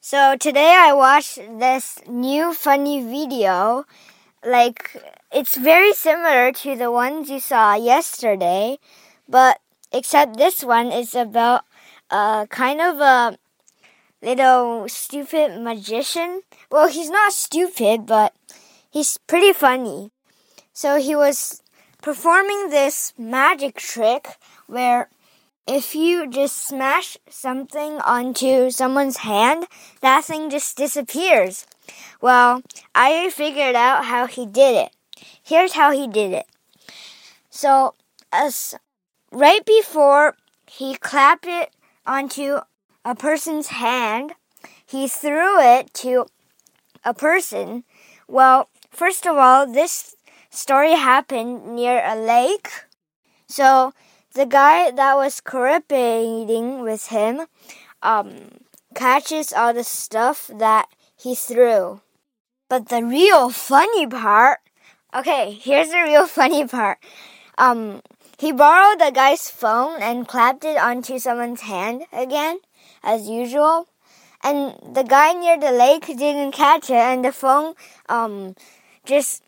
So today I watched this new funny video. Like, it's very similar to the ones you saw yesterday, but except this one is about a kind of a little stupid magician. Well, he's not stupid, but he's pretty funny. So he was performing this magic trick where if you just smash something onto someone's hand, that thing just disappears. Well, I figured out how he did it. Here's how he did it. So, as right before he clapped it onto a person's hand, he threw it to a person. Well, first of all, this story happened near a lake. So, the guy that was cooperating with him um, catches all the stuff that he threw. But the real funny part, okay, here's the real funny part. Um, he borrowed the guy's phone and clapped it onto someone's hand again, as usual. And the guy near the lake didn't catch it, and the phone um, just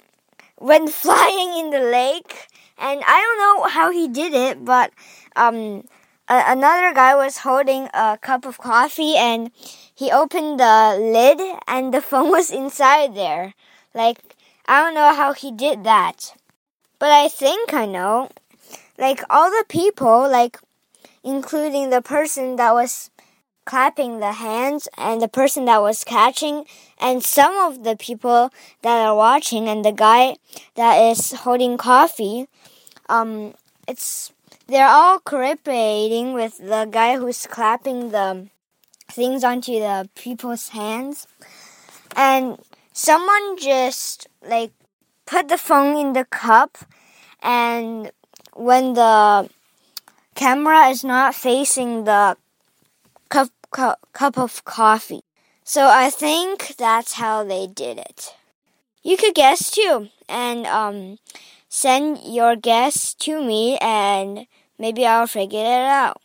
went flying in the lake and I don't know how he did it, but um, a- another guy was holding a cup of coffee and he opened the lid and the phone was inside there. Like, I don't know how he did that. But I think I know. Like, all the people, like, including the person that was clapping the hands and the person that was catching and some of the people that are watching and the guy that is holding coffee um, it's they're all cooperating with the guy who's clapping the things onto the people's hands, and someone just like put the phone in the cup, and when the camera is not facing the cup cup, cup of coffee. So I think that's how they did it. You could guess too, and um send your guess to me and maybe I'll figure it out.